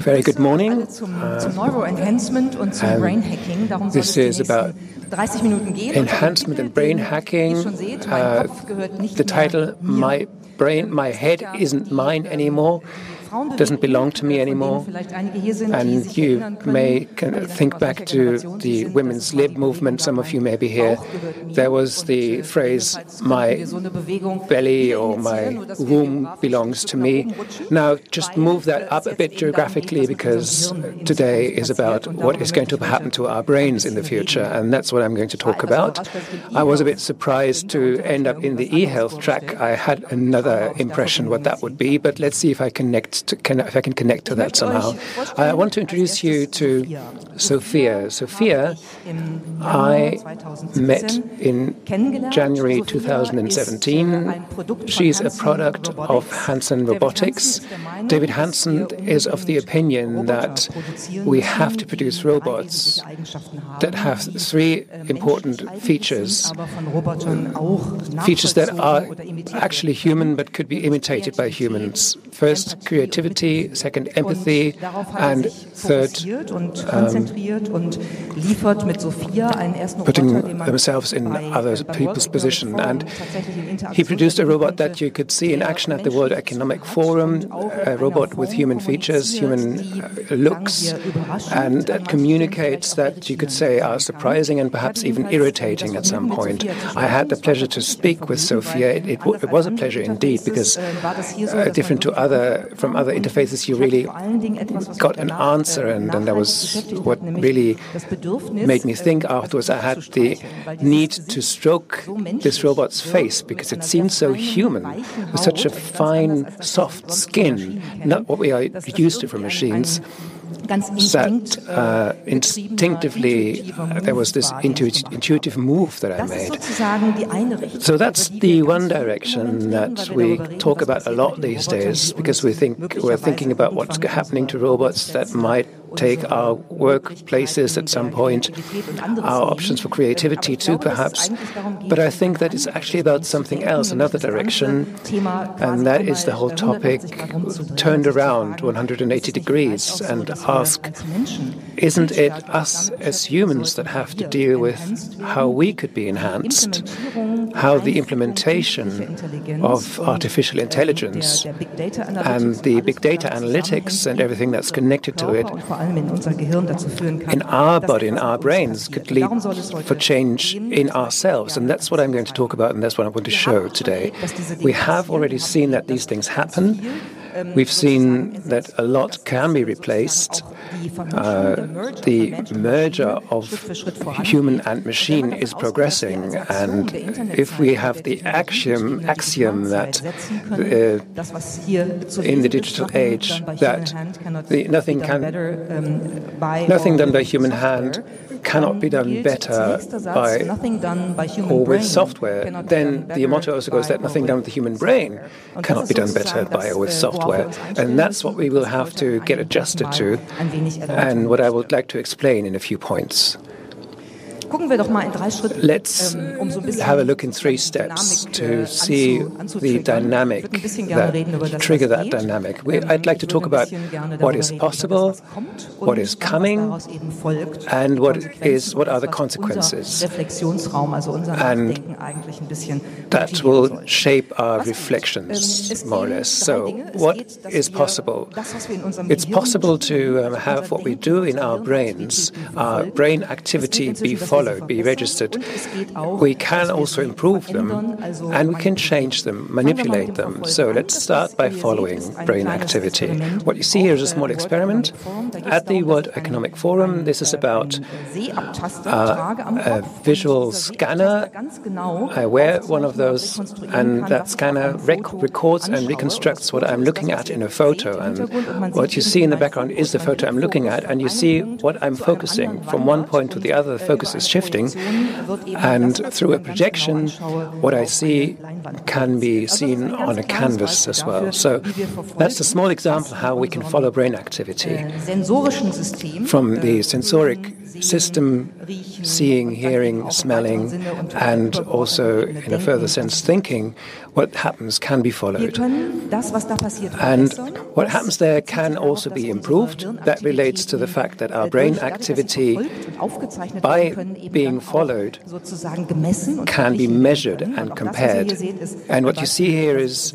very good morning. Zum, zum Neuroenhancement und zum and Brain Hacking. Darum this is about 30 Minuten gehen. Enhancement and brain hacking. Wie ihr schon seht, mein Uh, Kopf gehört nicht the title. My Brain, My Head Isn't Mine Anymore, doesn't belong to me anymore. And you may think back to the women's lib movement. Some of you may be here. There was the phrase, my belly or my womb belongs to me. Now, just move that up a bit geographically because today is about what is going to happen to our brains in the future, and that's what I'm going to talk about. I was a bit surprised to end up in the e-health track. I had another impression what that would be, but let's see if I connect to, can, if I can connect to that somehow. I want to introduce you to Sophia. Sophia, I met in January 2017. She's a product of Hanson Robotics. David Hanson is of the opinion that we have to produce robots that have three important features. Features that are actually human but could be imitated by humans. First, creativity, second, empathy, and third, putting themselves in other people's position. And he produced a robot that you could see in action at the World Economic Forum, a robot with human features, human uh, looks, and that communicates that you could say are surprising and perhaps even irritating at some point. I had the pleasure to speak with Sophia. It, it, it was a pleasure indeed because uh, different to other from other interfaces, you really got an answer, and, and that was what really made me think afterwards. I had the need to stroke this robot's face because it seemed so human, with such a fine, soft skin, not what we are used to from machines. That uh, instinctively uh, there was this intuit- intuitive move that I made. So that's the one direction that we talk about a lot these days because we think we're thinking about what's happening to robots that might take our workplaces at some point, our options for creativity too, perhaps. But I think that it's actually about something else, another direction, and that is the whole topic turned around 180 degrees and ask, isn't it us as humans that have to deal with how we could be enhanced, how the implementation of artificial intelligence and the big data analytics and everything that's connected to it in our body, in our brains, could lead for change in ourselves. And that's what I'm going to talk about, and that's what I want to show today. We have already seen that these things happen. We've seen that a lot can be replaced. Uh, the merger of human and machine is progressing, and if we have the axiom, axiom that uh, in the digital age that the, nothing can nothing done by human hand cannot be done better by or with software, then the motto also goes that nothing done with the human brain cannot be done better by or with software. And that's what we will have to get adjusted to, and what I would like to explain in a few points. Let's have a look in three steps to see the dynamic that trigger that dynamic. We, I'd like to talk about what is possible, what is coming, and what is what are the consequences. And that will shape our reflections more or less. So, what is possible? It's possible to um, have what we do in our brains, our brain activity be followed, be registered. We can also improve them and we can change them, manipulate them. So let's start by following brain activity. What you see here is a small experiment. At the World Economic Forum, this is about uh, a visual scanner. I wear one of those, and that scanner rec- records and reconstructs what I'm looking at in a photo. And what you see in the background is the photo I'm looking at, and you see what I'm focusing. From one point to the other, the focus is shifting. And through a projection, what I see can be seen on a canvas as well. So that's a small example how we can follow brain activity. From the sensoric system, seeing, hearing, smelling, and also, in a further sense, thinking, what happens can be followed. And what happens there can also be improved. That relates to the fact that our brain activity, by being followed, can be measured and compared. And what you see here is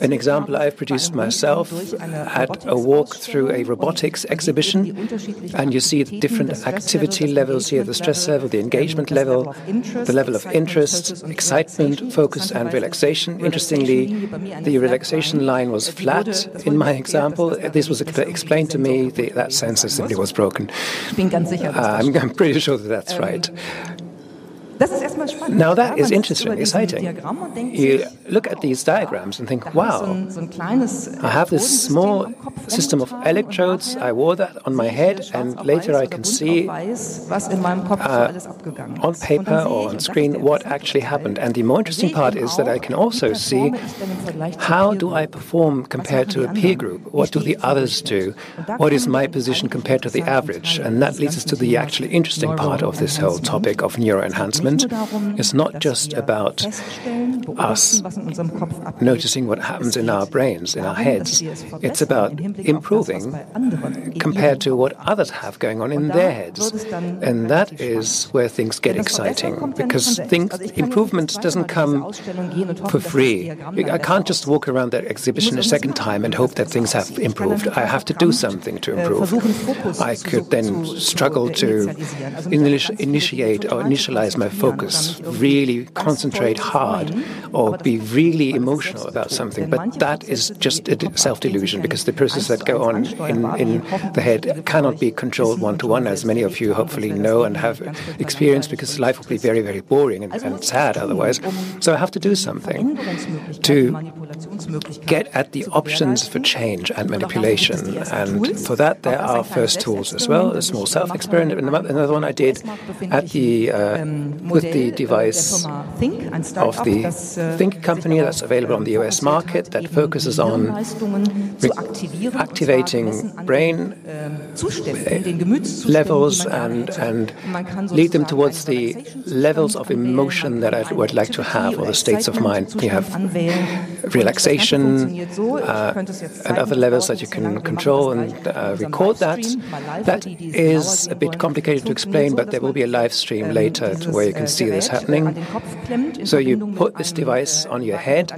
an example I've produced myself at a walk through a robotics exhibition. And you see the different activity levels here the stress level, the engagement level, the level of interest, excitement, focus, and relaxation. Interestingly, the relaxation line was flat in my example. This was explained to me. The, that sensor simply was broken. Uh, I'm, I'm pretty sure that that's right. Now that is interesting, exciting. You look at these diagrams and think, wow, I have this small system of electrodes, I wore that on my head, and later I can see uh, on paper or on screen what actually happened. And the more interesting part is that I can also see how do I perform compared to a peer group? What do the others do? What is my position compared to the average? And that leads us to the actually interesting part of this whole topic of neuroenhancement it's not just about us noticing what happens in our brains, in our heads. It's about improving compared to what others have going on in their heads. And that is where things get exciting because things, improvement doesn't come for free. I can't just walk around that exhibition a second time and hope that things have improved. I have to do something to improve. I could then struggle to initiate or initialize my focus, really concentrate hard, or be really emotional about something. But that is just a self delusion because the processes that go on in, in the head cannot be controlled one to one, as many of you hopefully know and have experienced, because life would be very, very boring and, and sad otherwise. So I have to do something to get at the options for change and manipulation. And for that, there are first tools as well a small self experiment. Another one I did at the uh, with the device of the Thync company that's available on the US market that focuses on activating brain ähm, levels and, and lead them towards the levels of emotion that I would like to have or the states of mind. You have relaxation uh, and other levels that you can control and uh, record that. That is a bit complicated to explain, but there will be a live stream later where you can see this happening. So you put this device on your head.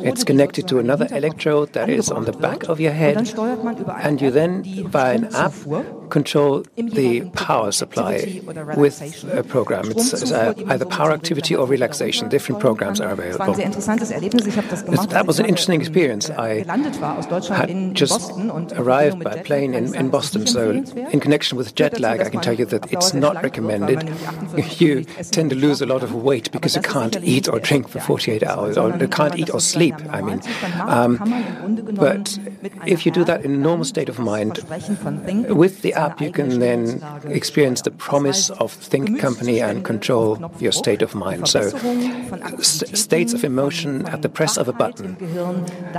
It's connected to another electrode that is on the back of your head. And you then, via an app, control the power supply with a program. It's, it's uh, either power activity or relaxation. Different programs are available. That was an interesting experience. I had just arrived by plane in, in Boston, so in connection with jet lag, I can tell you that it's not recommended. You tend to lose a lot of weight because you can't eat or drink for 48 hours, or you can't eat or sleep, I mean. Um, but if you do that in a normal state of mind, with the you can then experience the promise of Thync Company and control your state of mind. So, st states of emotion at the press of a button,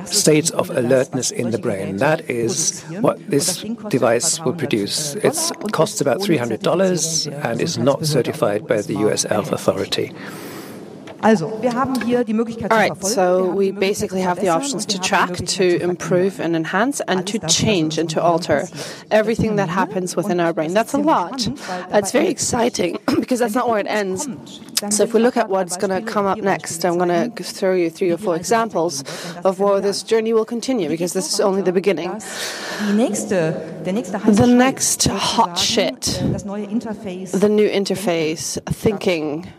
states of alertness in the brain. That is what this device will produce. It costs about $300 and is not certified by the US Health Authority. All right, so we basically have the options to track, to improve and enhance, and to change and to alter everything that happens within our brain. That's a lot. It's very exciting because that's not where it ends. So if we look at what's going to come up next, I'm going to throw you three or four examples of where this journey will continue because this is only the beginning. The next hot shit, the new interface, thinking,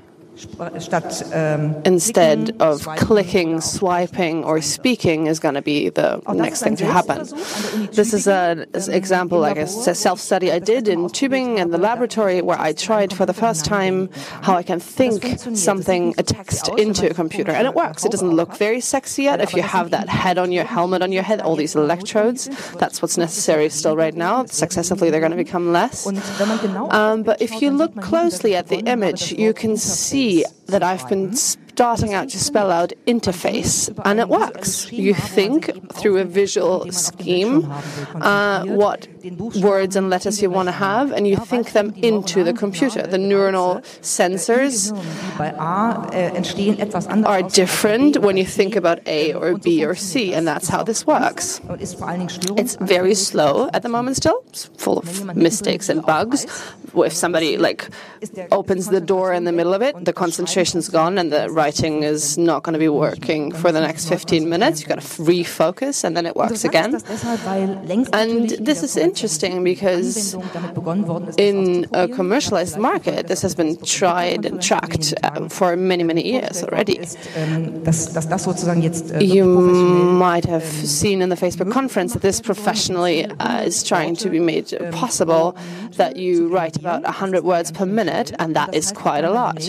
instead of clicking, swiping, or speaking is going to be the next thing to happen. This is an example, like a self study I did in Tübingen in the laboratory where I tried for the first time how I can think something, a text, into a computer. And it works. It doesn't look very sexy yet. If you have that head on your helmet on your head, all these electrodes, that's what's necessary still right now. Successively, they're going to become less. Um, but if you look closely at the image, you can see that I've been starting out to spell out interface, and it works. You think through a visual scheme uh, what words and letters you want to have, and you think them into the computer. The neuronal sensors are different when you think about A or B or C, and that's how this works. It's very slow at the moment still, it's full of mistakes and bugs. If somebody like opens the door in the middle of it, the concentration's gone and the writing is not going to be working for the next 15 minutes. You've got to refocus and then it works again. And this is interesting because in a commercialized market, this has been tried and tracked uh, for many, many years already. You might have seen in the Facebook conference that this professionally uh, is trying to be made possible that you write about 100 words per minute, and that is quite a lot.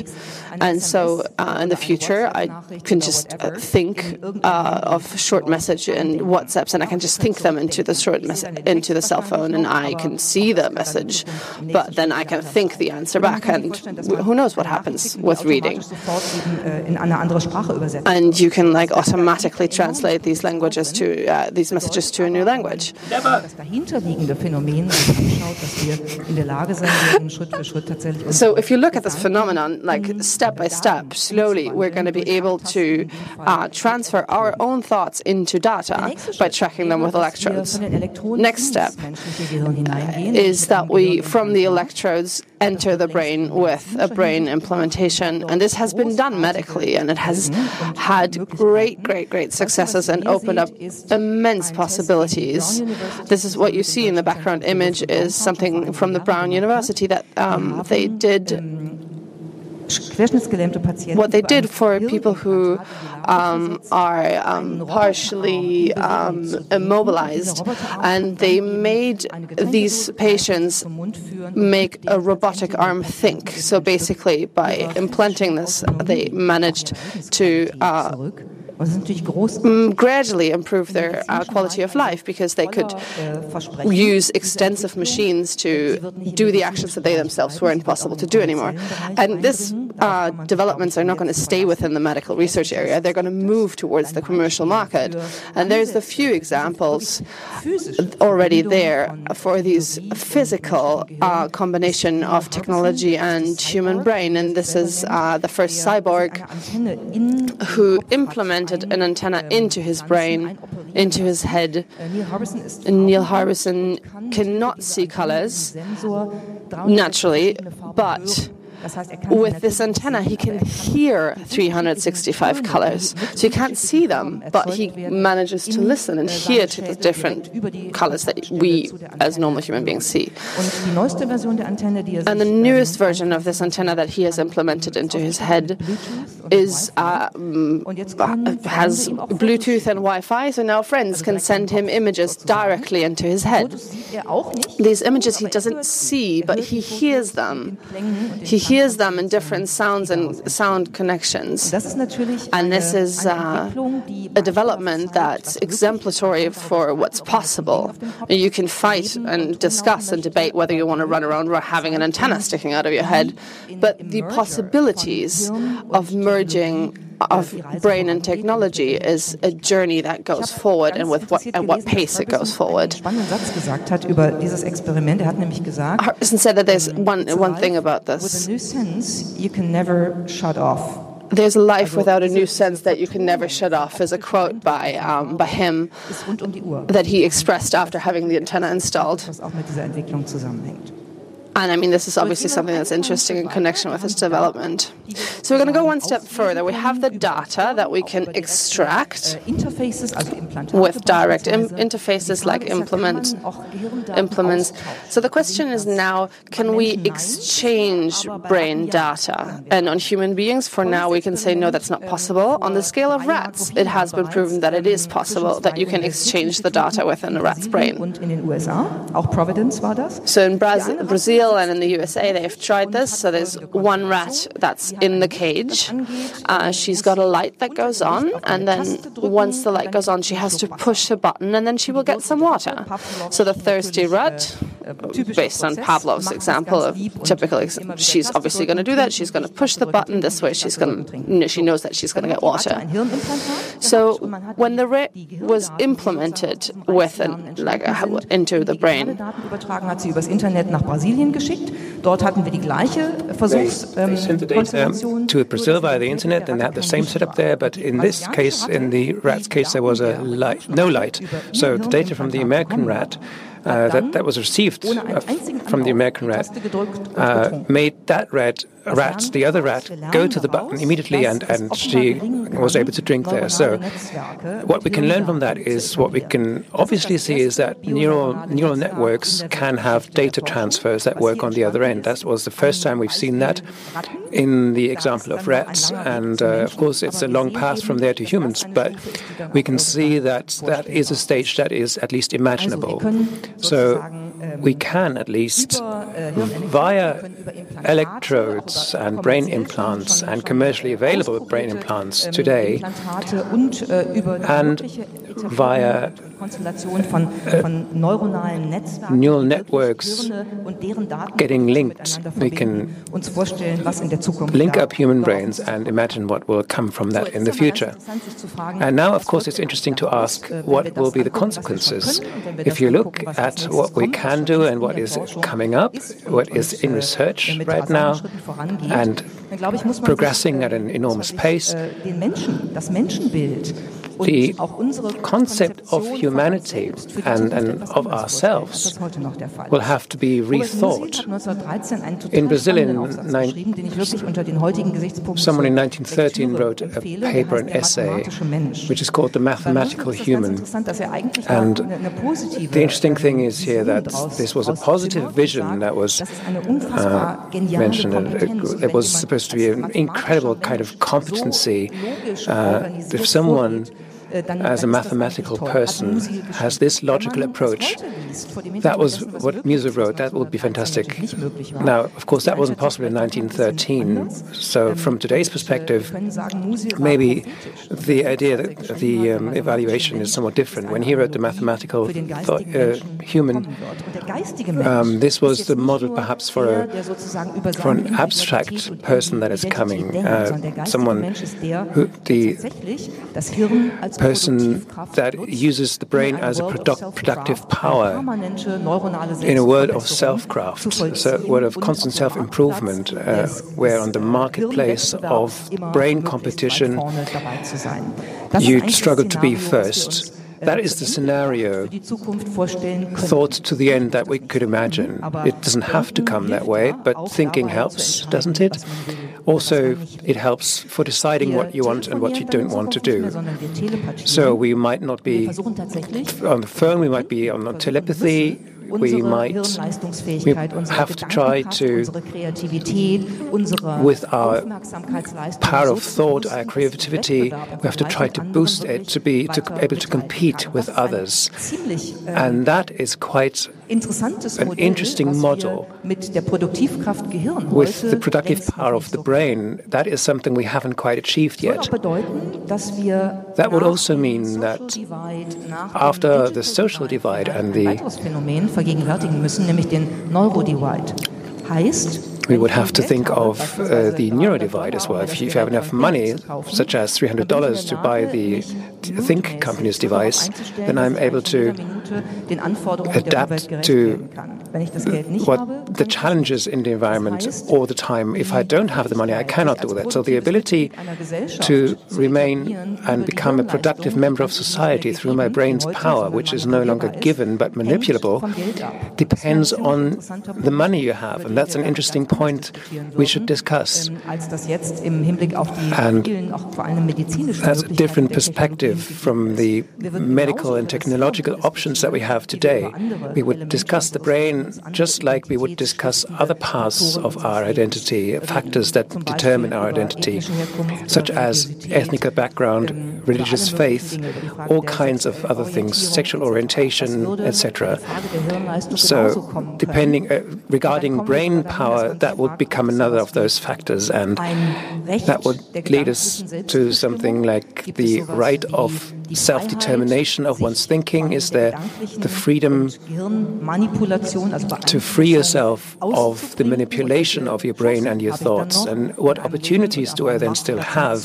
And so uh, in the future, I can just uh, think uh, of short message and WhatsApps, and I can just think them into the short message into the cell phone, and I can see the message, but then I can think the answer back, and who knows what happens with reading. And you can like automatically translate these languages to uh, these messages to a new language. So if you look at this phenomenon, like step by step, slowly, we're going to be able to uh, transfer our own thoughts into data by tracking them with electrodes. Next step is that we, from the electrodes, enter the brain with a brain implementation. And this has been done medically, and it has had great, great, great successes and opened up immense possibilities. This is what you see in the background image is something from the Brown University that um, they did what they did for people who um, are um, partially um, immobilized, and they made these patients make a robotic arm think. So basically, by implanting this, they managed to. Uh, Mm, gradually improve their uh, quality of life because they could use extensive machines to do the actions that they themselves weren't possible to do anymore. And these uh, developments are not going to stay within the medical research area, they're going to move towards the commercial market. And there's a few examples already there for these physical uh, combination of technology and human brain. And this is uh, the first cyborg who implemented an antenna into his brain, into his head. Neil Harbisson cannot see colors naturally, but with this antenna, he can hear 365 colors. So you can't see them, but he manages to listen and hear to the different colors that we, as normal human beings, see. And the newest version of this antenna that he has implemented into his head is uh, mm, uh, uh has Bluetooth and Wi-Fi. So now friends can send him images directly into his head. These images he doesn't see, but he hears them. He hears them in different sounds and sound connections. And this is uh, a development that's exemplary for what's possible. You can fight and discuss and debate whether you want to run around having an antenna sticking out of your head, but the possibilities of merging of brain and technology is a journey that goes forward and with what at what pace it goes forward. Harbisson said that there's one one thing about this. With a new sense, you can never shut off. There's a life without a new sense that you can never shut off, is a quote by, um, by him that he expressed after having the antenna installed. And I mean, this is obviously something that's interesting in connection with its development. So we're going to go one step further. We have the data that we can extract with direct Im- interfaces like implement implements. So the question is now, can we exchange brain data? And on human beings, for now, we can say no, that's not possible. On the scale of rats, it has been proven that it is possible that you can exchange the data within a rat's brain. So in Brazil, Brazil and in the USA, they've tried this. So there's one rat that's in the cage. Uh, she's got a light that goes on, and then once the light goes on, she has to push a button, and then she will get some water. So the thirsty rat based on Pavlov's example of typical. she's obviously going to do that. She's going to push the button this way. She's going to. She knows that she's going to get water. So when the RET was implemented with an, like a, into the brain. Dort hatten wir die gleiche Versuchskonstellation. to Brazil via the internet, and they had the same setup there. But in this case, in the rat's case, there was a light, no light. So the data from the American rat uh, that, that was received uh, from the American red, uh, made that rat rat, the other rat, go to the button immediately and, and she was able to drink there. So what we can learn from that is what we can obviously see is that neural neural networks can have data transfers that work on the other end. That was the first time we've seen that in the example of rats. And uh, of course, it's a long path from there to humans, but we can see that that is a stage that is at least imaginable. So we can at least, via electrodes and brain implants and commercially available brain implants today, and via uh, neural networks getting linked, we can link up human brains and imagine what will come from that in the future. And now, of course, it's interesting to ask what will be the consequences. If you look at what we can do and what is coming up, what is in research right now, and progressing at an enormous pace, the concept of humanity and, and of ourselves will have to be rethought. In Brazil, in someone in 1913 wrote a paper, an essay, which is called The Mathematical Human. And the interesting thing is here that this was a positive vision that was uh, mentioned. It, it, was supposed to be an incredible kind of competency. Uh, if someone as a mathematical person has this logical approach. That was what Musil wrote. That would be fantastic. Now, of course, that wasn't possible in 1913. So, from today's perspective, maybe the idea that the um, evaluation is somewhat different. When he wrote the mathematical thought, uh, human, um, this was the model perhaps for a for an abstract person that is coming, uh, someone who the person that uses the brain as a produ- productive power in a world of self-craft, so a world of constant self-improvement, uh, where on the marketplace of brain competition, you struggle to be first. That is the scenario thought to the end that we could imagine. It doesn't have to come that way, but thinking helps, doesn't it? Also, it helps for deciding what you want and what you don't want to do. So we might not be on the phone, we might be on telepathy, we might we have to try to, with our power of thought, our creativity, we have to try to boost it to be to be able to compete with others. And that is quite an interesting model with the productive power of the brain. That is something we haven't quite achieved yet. That would also mean that after the social divide and the we would have to think of uh, the neuro divide as well. If you, if you have enough money, such as $300 to buy the Thync company's device, then I'm able to adapt to what the challenges in the environment all the time. If I don't have the money, I cannot do that. So the ability to remain and become a productive member of society through my brain's power, which is no longer given but manipulable, depends on the money you have. And that's an interesting point we should discuss. And that's a different perspective from the medical and technological options that we have today. We would discuss the brain just like we would discuss other parts of our identity, factors that determine our identity, such as ethnic background, religious faith, all kinds of other things, sexual orientation, etc. So, depending uh, regarding brain power, that would become another of those factors, and that would lead us to something like the right of self determination of one's thinking? Is there the freedom to free yourself of the manipulation of your brain and your thoughts? And what opportunities do I then still have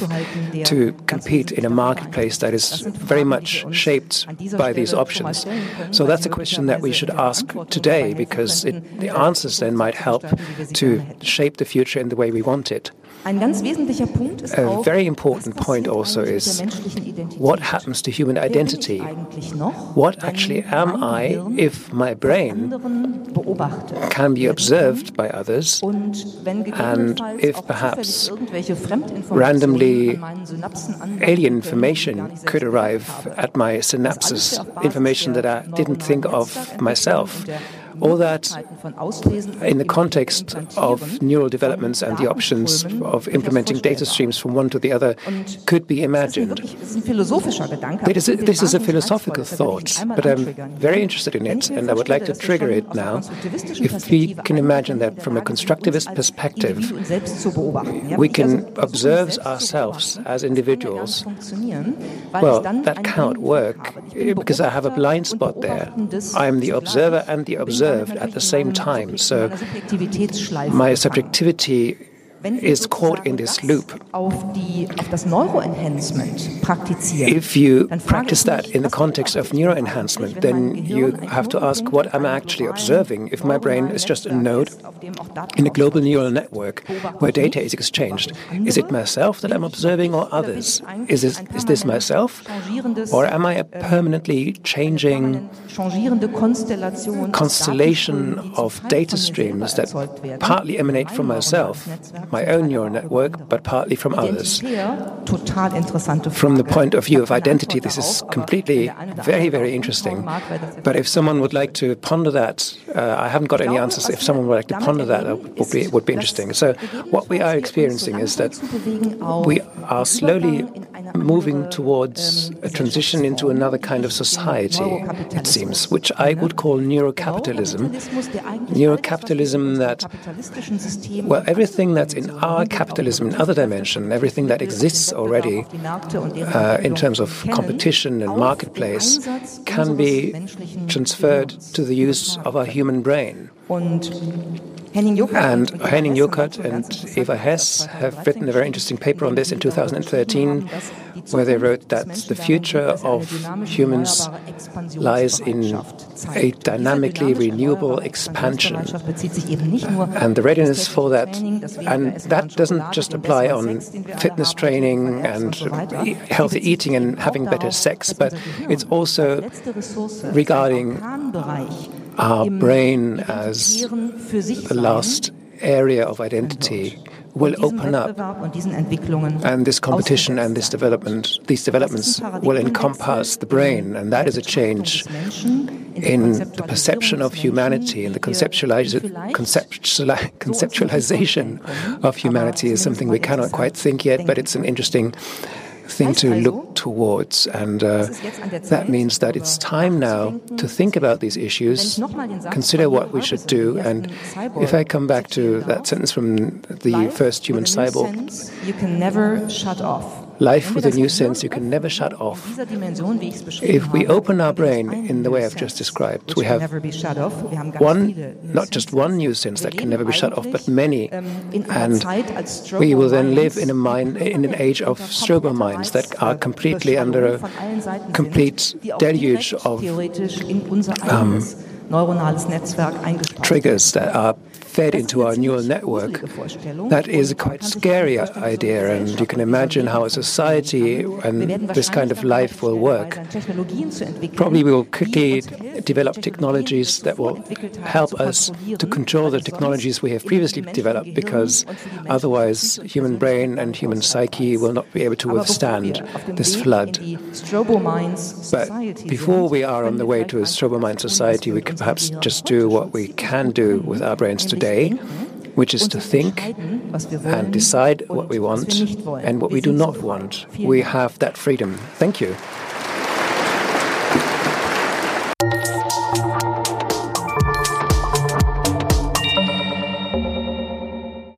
to compete in a marketplace that is very much shaped by these options? So that's a question that we should ask today because it, the answers then might help to shape the future in the way we want it. A very important point also is what happens to human identity? What actually am I if my brain can be observed by others and if perhaps randomly alien information could arrive at my synapses, information that I didn't think of myself? All that in the context of neural developments and the options of implementing data streams from one to the other could be imagined. This is, a philosophical thought, but I'm very interested in it and I would like to trigger it now. If we can imagine that from a constructivist perspective, we can observe ourselves as individuals, well, that cannot work eh, because I have a blind spot there. I am the observer and the observer observed at the same time. So my subjectivity is caught in this loop. If you practice that in the context of neuroenhancement, then you have to ask what am I actually observing if my brain is just a node in a global neural network where data is exchanged. Is it myself that I'm observing or others? Is this, is this myself? Or am I a permanently changing constellation of data streams that partly emanate from myself, my own neural network, but partly from others. From the point of view of identity, this is completely very, very interesting. But if someone would like to ponder that, uh, I haven't got any answers. If someone would like to ponder that, that would be, would be interesting. So, what we are experiencing is that we are slowly moving towards a transition into another kind of society, it seems, which I would call neurocapitalism. Neurocapitalism that, well, everything that's in our capitalism in other dimension, everything that exists already uh, in terms of competition and marketplace, can be transferred to the use of our human brain. And Henning Juckert and Eva Hess have written a very interesting paper on this in 2013, where they wrote that the future of humans lies in a dynamically renewable expansion. And the readiness for that, and that doesn't just apply on fitness training and healthy eating and having better sex, but it's also regarding our brain as the last area of identity will open up and this competition and this development these developments will encompass the brain and that is a change in the perception of humanity and the conceptualization of humanity is something we cannot quite think yet but it's an interesting thing to look towards. And uh, that means that it's time now to think about these issues, consider what we should do. And if I come back to that sentence from the first human cyborg, you can never shut off. Life with a new sense you can never shut off. If we open our brain in the way I've just described, we have one, not just one new sense that can never be shut off, but many. And we will then live in a mind, in an age of strobo minds that are completely under a complete deluge of um, triggers that are fed into our neural network. That is a quite scary idea, and you can imagine how a society and this kind of life will work. Probably we will quickly develop technologies that will help us to control the technologies we have previously developed, because otherwise, human brain and human psyche will not be able to withstand this flood. But before we are on the way to a strobo mind society, we could perhaps just do what we can do with our brains today today, which is to think and decide what we want and what we do not want. We have that freedom. Thank you.